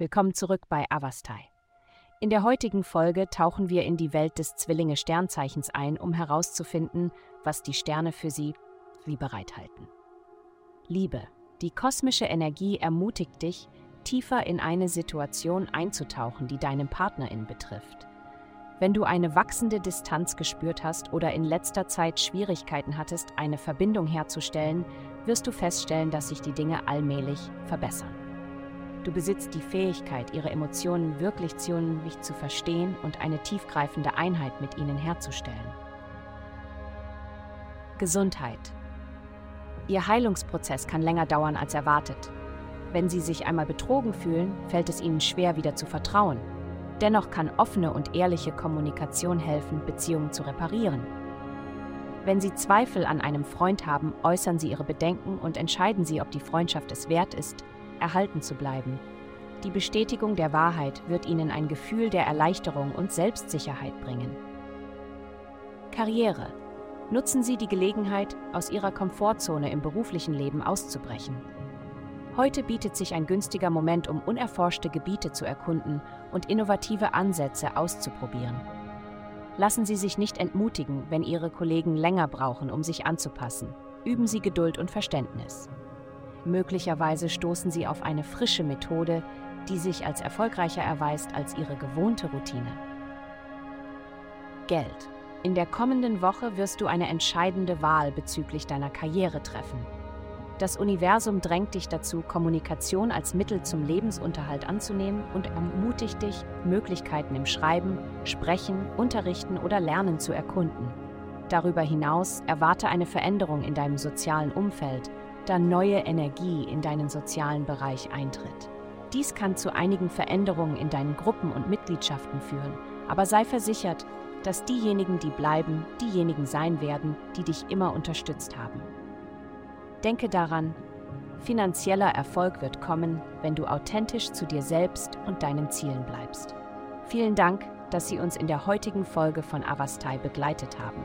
Willkommen zurück bei Avastai. In der heutigen Folge tauchen wir in die Welt des Zwillinge-Sternzeichens ein, um herauszufinden, was die Sterne für sie wie bereithalten. Liebe. Die kosmische Energie ermutigt dich, tiefer in eine Situation einzutauchen, die deinen Partnerin betrifft. Wenn du eine wachsende Distanz gespürt hast oder in letzter Zeit Schwierigkeiten hattest, eine Verbindung herzustellen, wirst du feststellen, dass sich die Dinge allmählich verbessern. Du besitzt die Fähigkeit, ihre Emotionen wirklich ziemlich zu verstehen und eine tiefgreifende Einheit mit ihnen herzustellen. Gesundheit. Ihr Heilungsprozess kann länger dauern als erwartet. Wenn Sie sich einmal betrogen fühlen, fällt es Ihnen schwer, wieder zu vertrauen. Dennoch kann offene und ehrliche Kommunikation helfen, Beziehungen zu reparieren. Wenn Sie Zweifel an einem Freund haben, äußern Sie Ihre Bedenken und entscheiden Sie, ob die Freundschaft es wert ist, erhalten zu bleiben. Die Bestätigung der Wahrheit wird Ihnen ein Gefühl der Erleichterung und Selbstsicherheit bringen. Karriere. Nutzen Sie die Gelegenheit, aus Ihrer Komfortzone im beruflichen Leben auszubrechen. Heute bietet sich ein günstiger Moment, um unerforschte Gebiete zu erkunden und innovative Ansätze auszuprobieren. Lassen Sie sich nicht entmutigen, wenn Ihre Kollegen länger brauchen, um sich anzupassen. Üben Sie Geduld und Verständnis. Möglicherweise stoßen Sie auf eine frische Methode, die sich als erfolgreicher erweist als Ihre gewohnte Routine. Geld. In der kommenden Woche wirst du eine entscheidende Wahl bezüglich deiner Karriere treffen. Das Universum drängt dich dazu, Kommunikation als Mittel zum Lebensunterhalt anzunehmen und ermutigt dich, Möglichkeiten im Schreiben, Sprechen, Unterrichten oder Lernen zu erkunden. Darüber hinaus erwarte eine Veränderung in deinem sozialen Umfeld, da neue Energie in deinen sozialen Bereich eintritt. Dies kann zu einigen Veränderungen in deinen Gruppen und Mitgliedschaften führen, aber sei versichert, dass diejenigen, die bleiben, diejenigen sein werden, die dich immer unterstützt haben. Denke daran, finanzieller Erfolg wird kommen, wenn du authentisch zu dir selbst und deinen Zielen bleibst. Vielen Dank, dass Sie uns in der heutigen Folge von Avastai begleitet haben.